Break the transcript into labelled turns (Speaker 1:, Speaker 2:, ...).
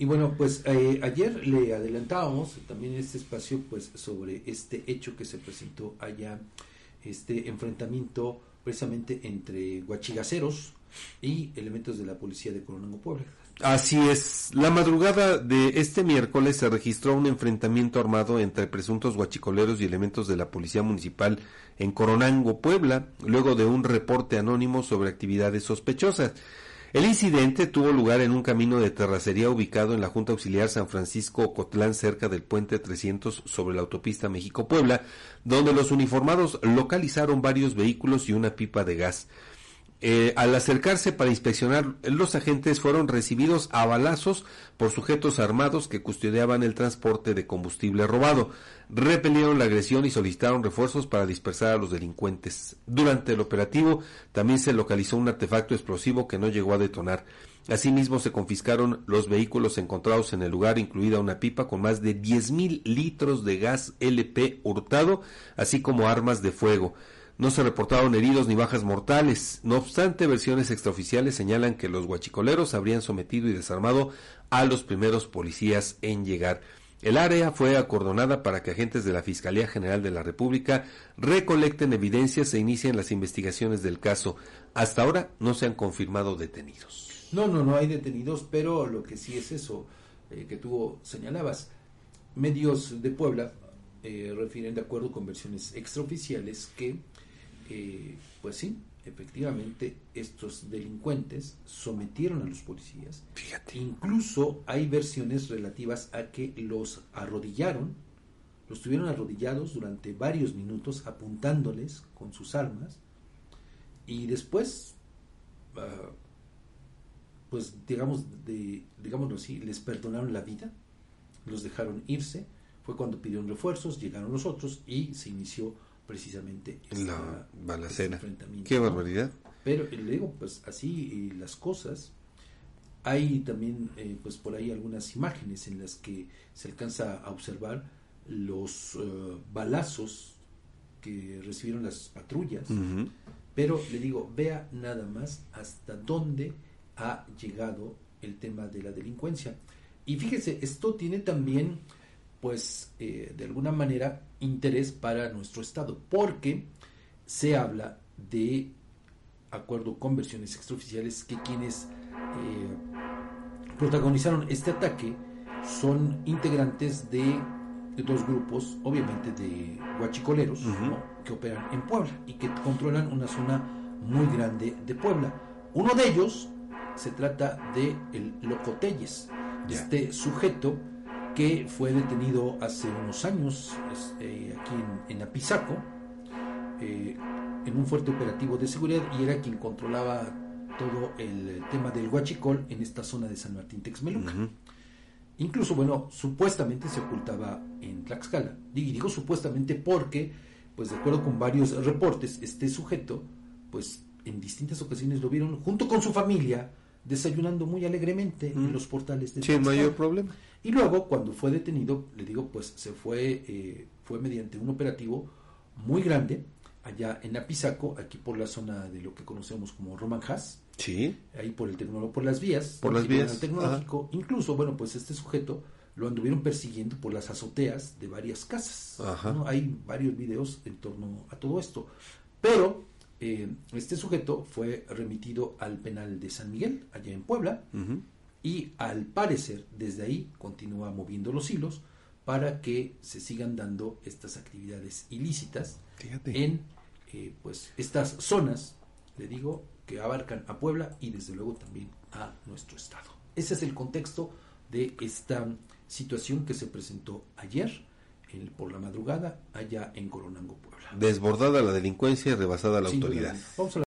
Speaker 1: Y bueno, pues eh, ayer le adelantábamos también este espacio pues sobre este hecho que se presentó allá, este enfrentamiento precisamente entre guachigaceros y elementos de la policía de Coronango Puebla.
Speaker 2: Así es. La madrugada de este miércoles se registró un enfrentamiento armado entre presuntos guachicoleros y elementos de la Policía Municipal en Coronango, Puebla, luego de un reporte anónimo sobre actividades sospechosas. El incidente tuvo lugar en un camino de terracería ubicado en la Junta Auxiliar San Francisco Cotlán cerca del puente 300 sobre la autopista México-Puebla, donde los uniformados localizaron varios vehículos y una pipa de gas. Eh, al acercarse para inspeccionar, los agentes fueron recibidos a balazos por sujetos armados que custodiaban el transporte de combustible robado. Repelieron la agresión y solicitaron refuerzos para dispersar a los delincuentes. Durante el operativo también se localizó un artefacto explosivo que no llegó a detonar. Asimismo se confiscaron los vehículos encontrados en el lugar, incluida una pipa con más de mil litros de gas LP hurtado, así como armas de fuego. No se reportaron heridos ni bajas mortales. No obstante, versiones extraoficiales señalan que los guachicoleros habrían sometido y desarmado a los primeros policías en llegar. El área fue acordonada para que agentes de la Fiscalía General de la República recolecten evidencias e inicien las investigaciones del caso. Hasta ahora no se han confirmado detenidos.
Speaker 1: No, no, no hay detenidos, pero lo que sí es eso eh, que tú señalabas. Medios de Puebla eh, refieren, de acuerdo con versiones extraoficiales, que eh, pues sí, efectivamente estos delincuentes sometieron a los policías.
Speaker 2: Fíjate.
Speaker 1: Incluso hay versiones relativas a que los arrodillaron, los tuvieron arrodillados durante varios minutos apuntándoles con sus armas y después, uh, pues digamos, de, digámoslo así, les perdonaron la vida, los dejaron irse, fue cuando pidieron refuerzos, llegaron los otros y se inició precisamente
Speaker 2: la balacera. Qué barbaridad.
Speaker 1: Pero le digo, pues así las cosas. Hay también, eh, pues por ahí algunas imágenes en las que se alcanza a observar los eh, balazos que recibieron las patrullas. Pero le digo, vea nada más hasta dónde ha llegado el tema de la delincuencia. Y fíjese, esto tiene también pues eh, de alguna manera interés para nuestro Estado, porque se habla de acuerdo con versiones extraoficiales que quienes eh, protagonizaron este ataque son integrantes de, dos grupos, obviamente de guachicoleros, que operan en Puebla y que controlan una zona muy grande de Puebla. Uno de ellos se trata de el Locotelles, este sujeto que fue detenido hace unos años este, aquí en, Apizaco, eh, en un fuerte operativo de seguridad y era quien controlaba todo el tema del huachicol en esta zona de San Martín Texmeluca. Incluso, bueno, supuestamente se ocultaba en Tlaxcala. Y digo supuestamente porque, pues de acuerdo con varios reportes, este sujeto, pues en distintas ocasiones lo vieron junto con su familia desayunando muy alegremente en los portales de
Speaker 2: Sin mayor problema.
Speaker 1: Y luego, cuando fue detenido, le digo, pues se fue, eh, fue mediante un operativo muy grande allá en Apizaco, aquí por la zona de lo que conocemos como Roman Haas.
Speaker 2: Sí.
Speaker 1: Ahí por el tecnológico, por las vías.
Speaker 2: Por las vías.
Speaker 1: tecnológico. Incluso, bueno, pues este sujeto lo anduvieron persiguiendo por las azoteas de varias casas. Hay varios videos en torno a todo esto. Pero eh, este sujeto fue remitido al penal de San Miguel, allá en Puebla y al parecer desde ahí continúa moviendo los hilos para que se sigan dando estas actividades ilícitas en eh, pues estas zonas, le digo, que abarcan a Puebla y desde luego también a nuestro estado. Ese es el contexto de esta situación que se presentó ayer por la madrugada allá en Coronango, Puebla.
Speaker 2: Desbordada la delincuencia y rebasada la autoridad.